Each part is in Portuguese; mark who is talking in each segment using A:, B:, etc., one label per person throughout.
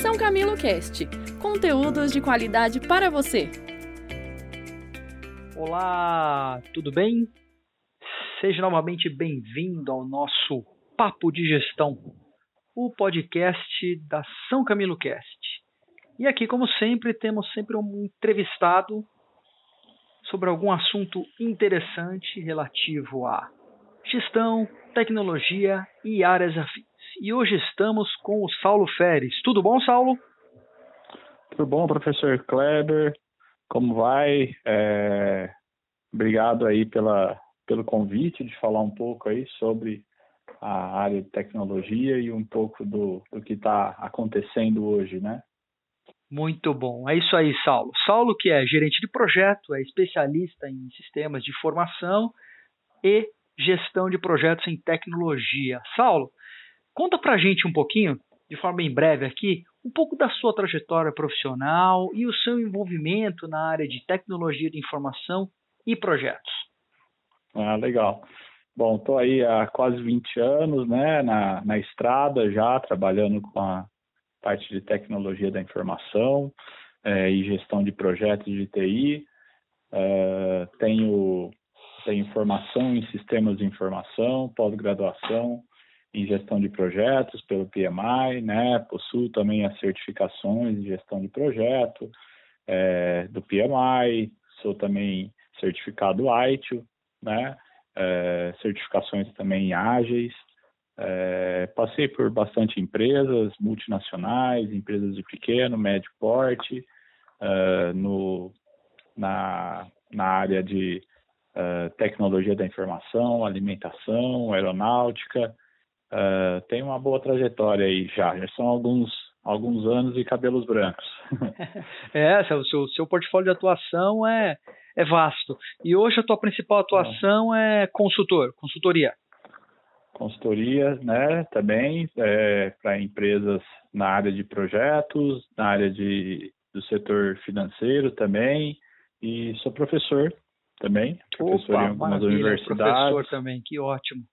A: São Camilo Cast, conteúdos de qualidade para você.
B: Olá, tudo bem? Seja novamente bem-vindo ao nosso Papo de Gestão, o podcast da São Camilo Cast. E aqui, como sempre, temos sempre um entrevistado sobre algum assunto interessante relativo a gestão, tecnologia e áreas afins. E hoje estamos com o Saulo Feres. Tudo bom, Saulo?
C: Tudo bom, professor Kleber? Como vai? É... Obrigado aí pela, pelo convite de falar um pouco aí sobre a área de tecnologia e um pouco do, do que está acontecendo hoje, né?
B: Muito bom. É isso aí, Saulo. Saulo, que é gerente de projeto, é especialista em sistemas de informação e gestão de projetos em tecnologia. Saulo, conta pra gente um pouquinho, de forma bem breve aqui, um pouco da sua trajetória profissional e o seu envolvimento na área de tecnologia de informação e projetos.
C: Ah, legal. Bom, estou aí há quase 20 anos, né, na, na estrada já, trabalhando com a parte de tecnologia da informação é, e gestão de projetos de TI. É, tenho tem formação em sistemas de informação, pós-graduação em gestão de projetos pelo PMI, né? Possuo também as certificações em gestão de projeto é, do PMI, sou também certificado ITIL, né? É, certificações também ágeis. É, passei por bastante empresas multinacionais, empresas de pequeno, médio porte, é, no, na, na área de uh, tecnologia da informação, alimentação, aeronáutica. Uh, tem uma boa trajetória aí já, já são alguns, alguns anos e cabelos brancos.
B: é, seu, seu, seu portfólio de atuação é, é vasto. E hoje a tua principal atuação é, é consultor, consultoria.
C: Consultoria, né, também é, para empresas na área de projetos, na área de, do setor financeiro também, e sou professor também, professor Opa, em algumas universidades.
B: Professor também, que ótimo.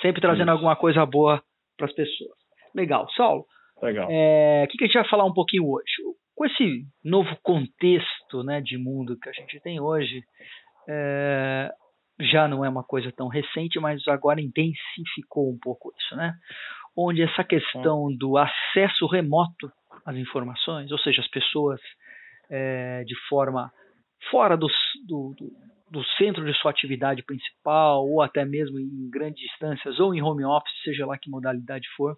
B: Sempre trazendo Isso. alguma coisa boa para as pessoas. Legal. Saulo,
C: Legal.
B: É, o que, que a gente vai falar um pouquinho hoje? Com esse novo contexto né, de mundo que a gente tem hoje, é, já não é uma coisa tão recente, mas agora intensificou um pouco isso, né? Onde essa questão do acesso remoto às informações, ou seja, as pessoas é, de forma fora do, do, do centro de sua atividade principal, ou até mesmo em grandes distâncias, ou em home office, seja lá que modalidade for.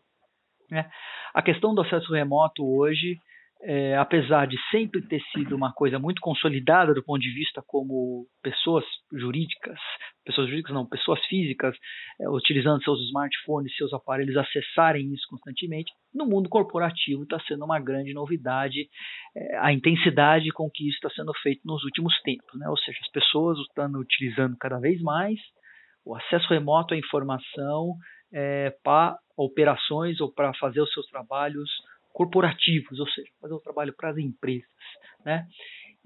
B: Né? A questão do acesso remoto hoje é, apesar de sempre ter sido uma coisa muito consolidada do ponto de vista como pessoas jurídicas, pessoas jurídicas não, pessoas físicas, é, utilizando seus smartphones, seus aparelhos, acessarem isso constantemente, no mundo corporativo está sendo uma grande novidade é, a intensidade com que isso está sendo feito nos últimos tempos, né? ou seja, as pessoas estão utilizando cada vez mais o acesso remoto à informação é, para operações ou para fazer os seus trabalhos corporativos, ou seja, fazer o trabalho para as empresas. Né?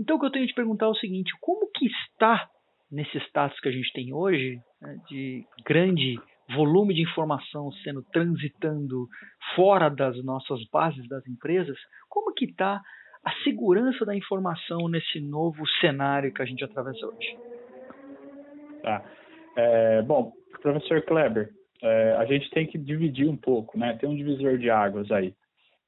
B: Então o que eu tenho de perguntar é o seguinte, como que está nesse status que a gente tem hoje, né, de grande volume de informação sendo transitando fora das nossas bases das empresas, como que está a segurança da informação nesse novo cenário que a gente atravessa hoje?
C: Tá. É, bom, professor Kleber, é, a gente tem que dividir um pouco, né? Tem um divisor de águas aí.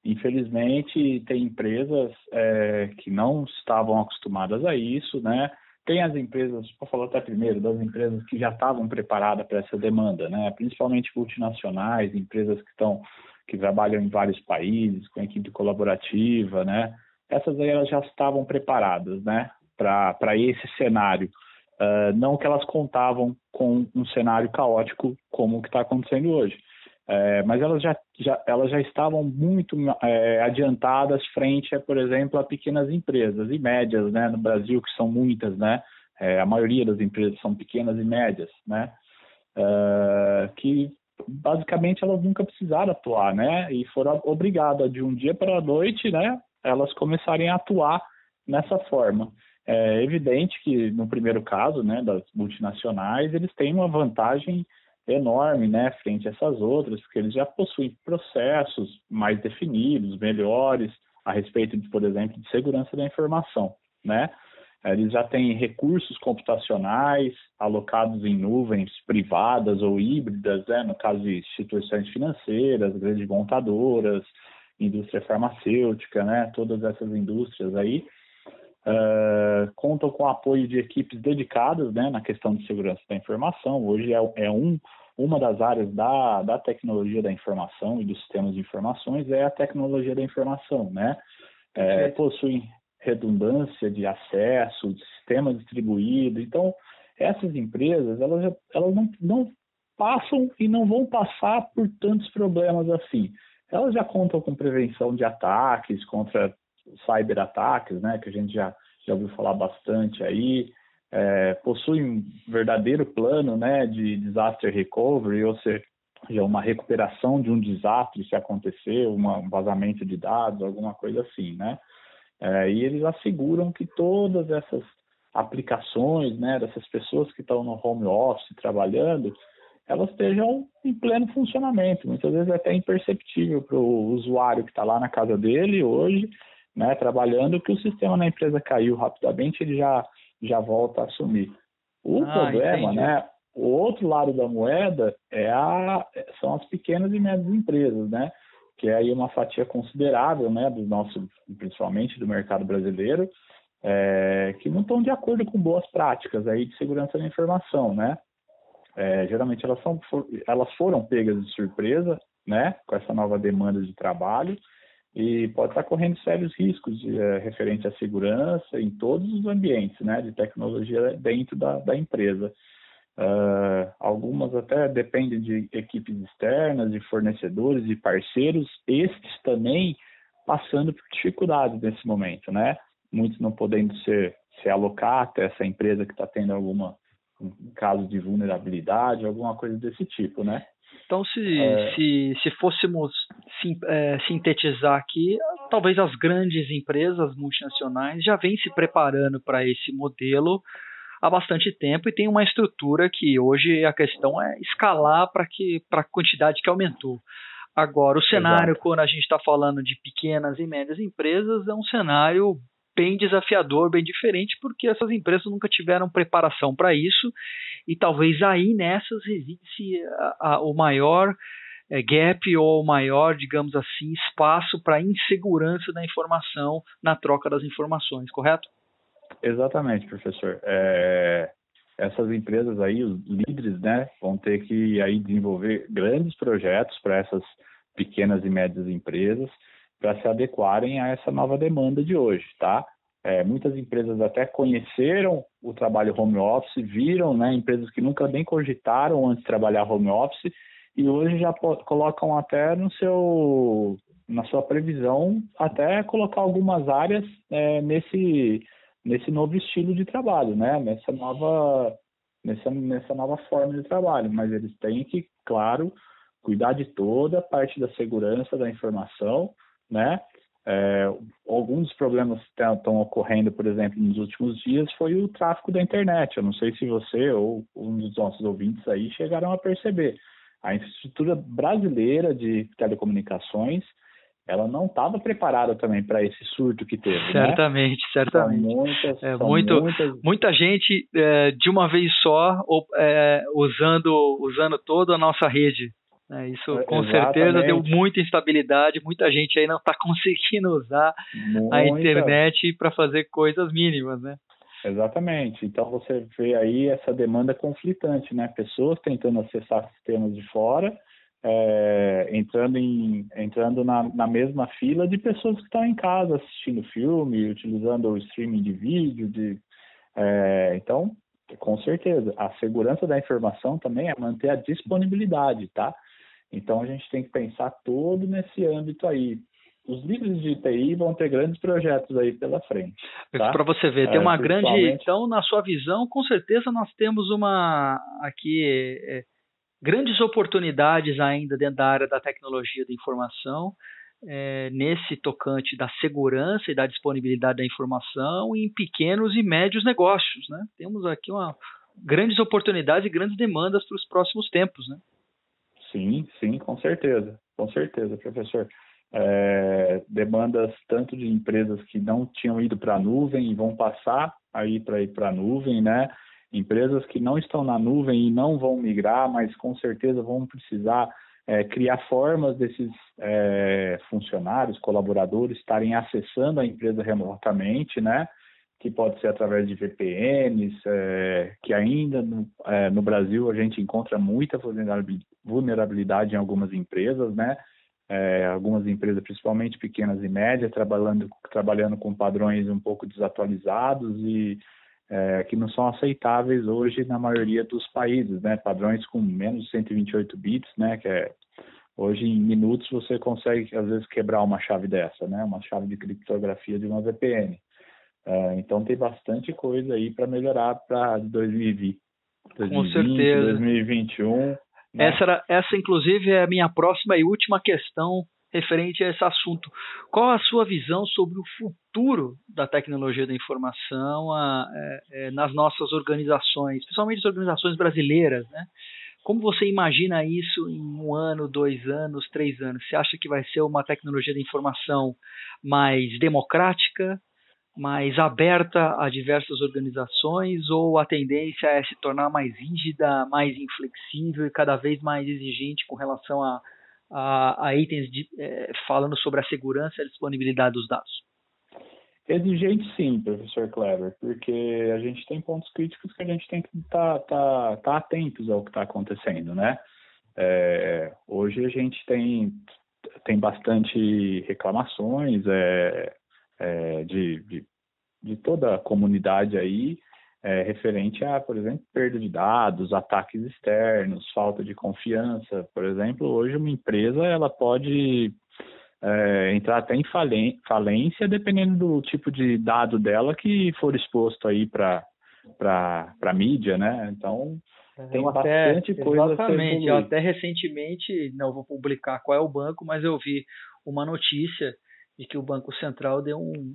C: Infelizmente, tem empresas é, que não estavam acostumadas a isso, né? Tem as empresas, vou falar até primeiro, das empresas que já estavam preparadas para essa demanda, né? Principalmente multinacionais, empresas que estão que trabalham em vários países, com equipe colaborativa, né? Essas aí elas já estavam preparadas, né? Para esse cenário. Uh, não que elas contavam com um cenário caótico como o que está acontecendo hoje. É, mas elas já, já, elas já estavam muito é, adiantadas frente, a, por exemplo, a pequenas empresas e médias, né, no Brasil, que são muitas, né, é, a maioria das empresas são pequenas e médias, né, é, que basicamente elas nunca precisaram atuar, né, e foram obrigadas de um dia para a noite, né, elas começarem a atuar nessa forma. É evidente que no primeiro caso, né, das multinacionais, eles têm uma vantagem enorme, né, frente a essas outras, porque eles já possuem processos mais definidos, melhores, a respeito, de, por exemplo, de segurança da informação, né? Eles já têm recursos computacionais alocados em nuvens privadas ou híbridas, né? no caso de instituições financeiras, grandes montadoras, indústria farmacêutica, né? todas essas indústrias aí, uh, contam com o apoio de equipes dedicadas né? na questão de segurança da informação. Hoje é, é um, uma das áreas da, da tecnologia da informação e dos sistemas de informações é a tecnologia da informação, né? É, possuem redundância de acesso, de sistema distribuído. Então, essas empresas, elas, elas não, não passam e não vão passar por tantos problemas assim. Elas já contam com prevenção de ataques contra cyberataques, né, que a gente já, já ouviu falar bastante aí, é, possuem um verdadeiro plano né, de disaster recovery, ou seja, uma recuperação de um desastre se acontecer, um vazamento de dados, alguma coisa assim, né? É, e eles asseguram que todas essas aplicações, né, dessas pessoas que estão no home office trabalhando, elas estejam em pleno funcionamento. Muitas vezes é até imperceptível para o usuário que está lá na casa dele hoje, né, trabalhando, que o sistema na empresa caiu rapidamente, ele já, já volta a assumir. O ah, problema, entendi. né, o outro lado da moeda é a, são as pequenas e médias empresas, né? que é aí uma fatia considerável, né, do nosso, principalmente do mercado brasileiro, é, que não estão de acordo com boas práticas aí de segurança da informação, né? É, geralmente elas, são, elas foram pegas de surpresa, né, com essa nova demanda de trabalho e pode estar correndo sérios riscos de, é, referente à segurança em todos os ambientes, né, de tecnologia dentro da, da empresa. Uh, algumas até dependem de equipes externas, de fornecedores e parceiros, estes também passando por dificuldades nesse momento, né? Muitos não podendo ser, se alocar até essa empresa que está tendo alguma um caso de vulnerabilidade, alguma coisa desse tipo, né?
B: Então, se, é... se, se fôssemos sim, é, sintetizar aqui, talvez as grandes empresas multinacionais já vêm se preparando para esse modelo há bastante tempo e tem uma estrutura que hoje a questão é escalar para que para a quantidade que aumentou. Agora, o cenário Exato. quando a gente está falando de pequenas e médias empresas é um cenário bem desafiador, bem diferente, porque essas empresas nunca tiveram preparação para isso e talvez aí nessas reside-se o maior é, gap ou o maior, digamos assim, espaço para insegurança da informação na troca das informações, correto?
C: Exatamente, professor. É, essas empresas aí, os líderes, né, vão ter que aí desenvolver grandes projetos para essas pequenas e médias empresas para se adequarem a essa nova demanda de hoje, tá? É, muitas empresas até conheceram o trabalho home office, viram, né, empresas que nunca nem cogitaram antes de trabalhar home office e hoje já colocam até no seu na sua previsão até colocar algumas áreas é, nesse nesse novo estilo de trabalho, né? Nessa nova, nessa, nessa nova forma de trabalho. Mas eles têm que, claro, cuidar de toda a parte da segurança da informação, né? É, alguns dos problemas que estão ocorrendo, por exemplo, nos últimos dias foi o tráfego da internet. Eu não sei se você ou um dos nossos ouvintes aí chegaram a perceber. A infraestrutura brasileira de telecomunicações ela não estava preparada também para esse surto que teve.
B: Certamente,
C: né?
B: certamente.
C: São muitas,
B: é,
C: são
B: muito,
C: muitas...
B: Muita gente é, de uma vez só ou, é, usando, usando toda a nossa rede. Né? Isso é, com Exatamente. certeza deu muita instabilidade. Muita gente aí não está conseguindo usar muita. a internet para fazer coisas mínimas, né?
C: Exatamente. Então você vê aí essa demanda conflitante, né? Pessoas tentando acessar sistemas de fora é, entrando, em, entrando na, na, mesma fila de pessoas que estão em casa assistindo filme, utilizando o streaming de vídeo. De, é, então, com certeza, a segurança da informação também é manter a disponibilidade, tá? Então, a gente tem que pensar todo nesse âmbito aí. Os líderes de TI vão ter grandes projetos aí pela frente. Tá?
B: Para você ver, tem é, uma grande. Então, na sua visão, com certeza nós temos uma aqui é, grandes oportunidades ainda dentro da área da tecnologia da informação, é, nesse tocante da segurança e da disponibilidade da informação em pequenos e médios negócios. Né? Temos aqui uma, grandes oportunidades e grandes demandas para os próximos tempos, né?
C: Sim, sim, com certeza, com certeza, professor. É, demandas tanto de empresas que não tinham ido para a nuvem e vão passar aí para ir para a nuvem, né? Empresas que não estão na nuvem e não vão migrar, mas com certeza vão precisar é, criar formas desses é, funcionários, colaboradores estarem acessando a empresa remotamente, né? Que pode ser através de VPNs, é, que ainda no, é, no, Brasil a gente encontra muita vulnerabilidade em algumas empresas, né? É, algumas empresas, principalmente pequenas e médias, trabalhando, trabalhando com padrões um pouco desatualizados e é, que não são aceitáveis hoje na maioria dos países, né? Padrões com menos de 128 bits, né? Que é hoje em minutos você consegue às vezes quebrar uma chave dessa, né? Uma chave de criptografia de uma VPN. É, então tem bastante coisa aí para melhorar para 2020, 2020, com certeza. 2021. Né?
B: Essa era, essa inclusive é a minha próxima e última questão referente a esse assunto. Qual a sua visão sobre o futuro da tecnologia da informação a, é, é, nas nossas organizações, principalmente as organizações brasileiras, né? Como você imagina isso em um ano, dois anos, três anos? Você acha que vai ser uma tecnologia da informação mais democrática, mais aberta a diversas organizações, ou a tendência é se tornar mais rígida, mais inflexível e cada vez mais exigente com relação a a, a itens de, é, falando sobre a segurança e a disponibilidade dos dados?
C: Exigente sim, professor Clever, porque a gente tem pontos críticos que a gente tem que estar tá, tá, tá atentos ao que está acontecendo, né? É, hoje a gente tem, tem bastante reclamações é, é, de, de, de, toda a comunidade aí é, referente a, por exemplo, perda de dados, ataques externos, falta de confiança. Por exemplo, hoje uma empresa ela pode é, entrar até em falência dependendo do tipo de dado dela que for exposto aí para para mídia, né? Então tem até, bastante coisa.
B: Exatamente. Eu até recentemente, não vou publicar qual é o banco, mas eu vi uma notícia de que o Banco Central deu um,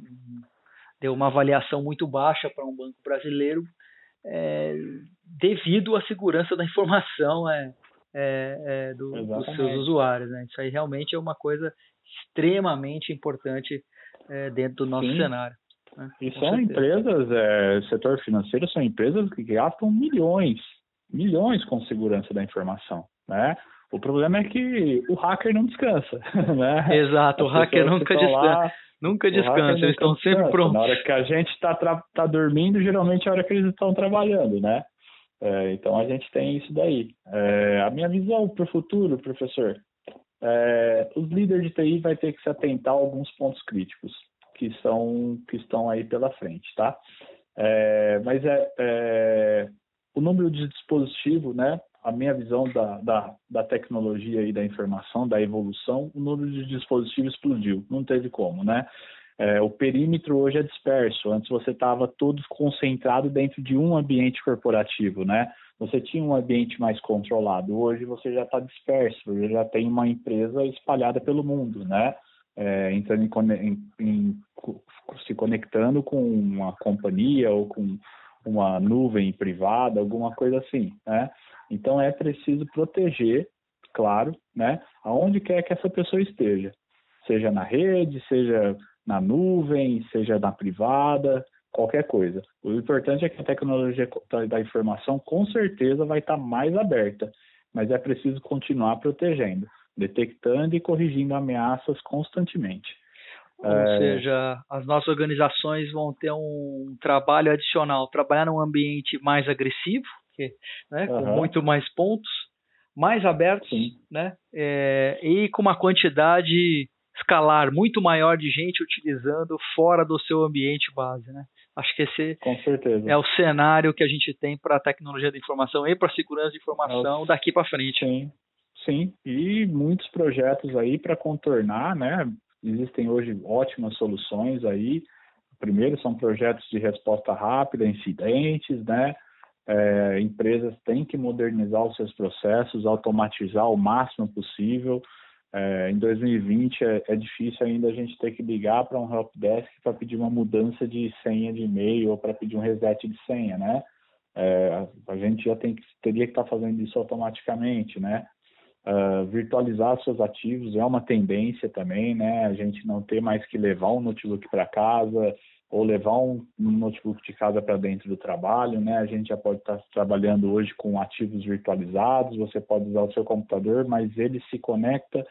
B: deu uma avaliação muito baixa para um banco brasileiro é, devido à segurança da informação é, é, é do, dos seus usuários. Né? Isso aí realmente é uma coisa extremamente importante é, dentro do nosso Sim. cenário.
C: Né? E Com são certeza. empresas, é, setor financeiro são empresas que gastam milhões, milhões com segurança da informação, né? O problema é que o hacker não descansa, né?
B: Exato, As o hacker nunca descansa. Lá, Nunca descansa, eles estão sempre prontos.
C: Na hora que a gente está tá dormindo, geralmente é a hora que eles estão trabalhando, né? É, então a gente tem isso daí. É, a minha visão para o futuro, professor, é, os líderes de TI vai ter que se atentar a alguns pontos críticos que são que estão aí pela frente, tá? É, mas é, é, o número de dispositivo, né? A minha visão da, da, da, tecnologia e da informação, da evolução, o número de dispositivos explodiu, não teve como, né? É, o perímetro hoje é disperso. Antes você estava todo concentrado dentro de um ambiente corporativo, né? Você tinha um ambiente mais controlado. Hoje você já está disperso, já tem uma empresa espalhada pelo mundo, né? É, entrando em, em, em, se conectando com uma companhia ou com uma nuvem privada, alguma coisa assim, né? Então é preciso proteger, claro, né, aonde quer que essa pessoa esteja, seja na rede, seja na nuvem, seja na privada, qualquer coisa. O importante é que a tecnologia da informação com certeza vai estar mais aberta, mas é preciso continuar protegendo, detectando e corrigindo ameaças constantemente.
B: Ou é... seja, as nossas organizações vão ter um trabalho adicional, trabalhar num ambiente mais agressivo, que, né, uhum. com muito mais pontos, mais abertos, Sim. né, é, e com uma quantidade escalar muito maior de gente utilizando fora do seu ambiente base, né? Acho que esse é o cenário que a gente tem para a tecnologia da informação e para a segurança de informação é daqui para frente.
C: Sim, sim, e muitos projetos aí para contornar, né? Existem hoje ótimas soluções aí. Primeiro são projetos de resposta rápida incidentes, né? É, empresas têm que modernizar os seus processos, automatizar o máximo possível. É, em 2020 é, é, difícil ainda a gente ter que ligar para um helpdesk para pedir uma mudança de senha de e-mail ou para pedir um reset de senha, né? É, a gente já tem que, teria que estar tá fazendo isso automaticamente, né? Uh, virtualizar seus ativos é uma tendência também, né? A gente não ter mais que levar um notebook para casa ou levar um, notebook de casa para dentro do trabalho, né? A gente já pode estar tá trabalhando hoje com ativos virtualizados, você pode usar o seu computador, mas ele se conecta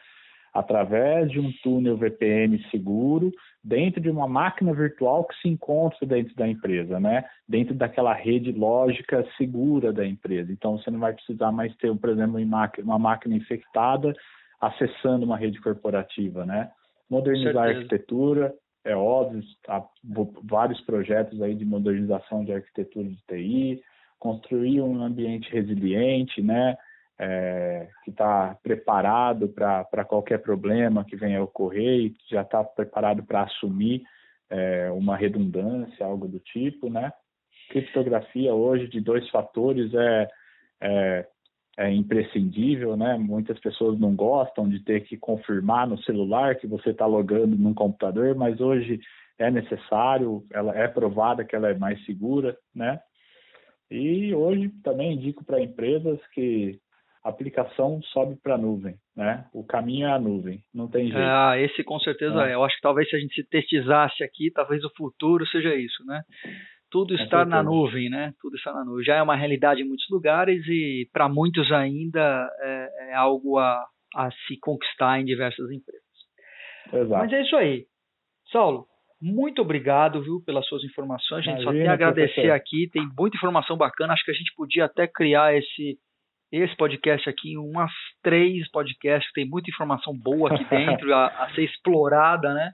C: através de um túnel VPN seguro dentro de uma máquina virtual que se encontra dentro da empresa, né? Dentro daquela rede lógica segura da empresa. Então você não vai precisar mais ter, por exemplo, uma máquina infectada acessando uma rede corporativa, né? Modernizar a arquitetura, é óbvio, há vários projetos aí de modernização de arquitetura de TI, construir um ambiente resiliente, né? É, que está preparado para qualquer problema que venha a ocorrer e já está preparado para assumir é, uma redundância, algo do tipo, né? Criptografia hoje de dois fatores é, é, é imprescindível, né? Muitas pessoas não gostam de ter que confirmar no celular que você está logando num computador, mas hoje é necessário, ela é provada que ela é mais segura, né? E hoje também indico para empresas que aplicação sobe para a nuvem, né? O caminho é a nuvem, não tem jeito.
B: Ah, esse com certeza é. é. Eu acho que talvez se a gente se testizasse aqui, talvez o futuro seja isso, né? Tudo está na nuvem, né? Tudo está na nuvem. Já é uma realidade em muitos lugares e para muitos ainda é, é algo a, a, se conquistar em diversas empresas. Exato. Mas é isso aí. Saulo, muito obrigado, viu, pelas suas informações. A gente Imagina, só tem a agradecer professor. aqui, tem muita informação bacana. Acho que a gente podia até criar esse esse podcast aqui, umas três podcasts, tem muita informação boa aqui dentro a, a, ser explorada, né?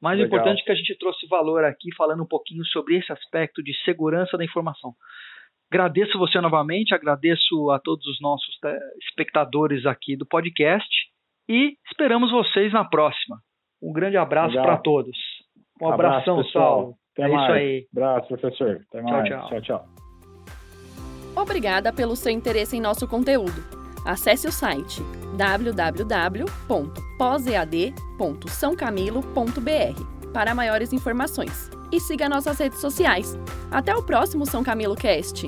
B: Mas o importante é que a gente trouxe valor aqui falando um pouquinho sobre esse aspecto de segurança da informação. Agradeço você novamente, agradeço a todos os nossos eh, espectadores aqui do podcast e esperamos vocês na próxima. Um grande abraço para todos. Um abração, abraço, Saulo.
C: Até é mais. isso aí. Abraço, professor. Até mais. tchau. tchau, tchau.
A: Obrigada pelo seu interesse em nosso conteúdo. Acesse o site www.posead.sãocamilo.br para maiores informações e siga nossas redes sociais. Até o próximo São Camilo Cast!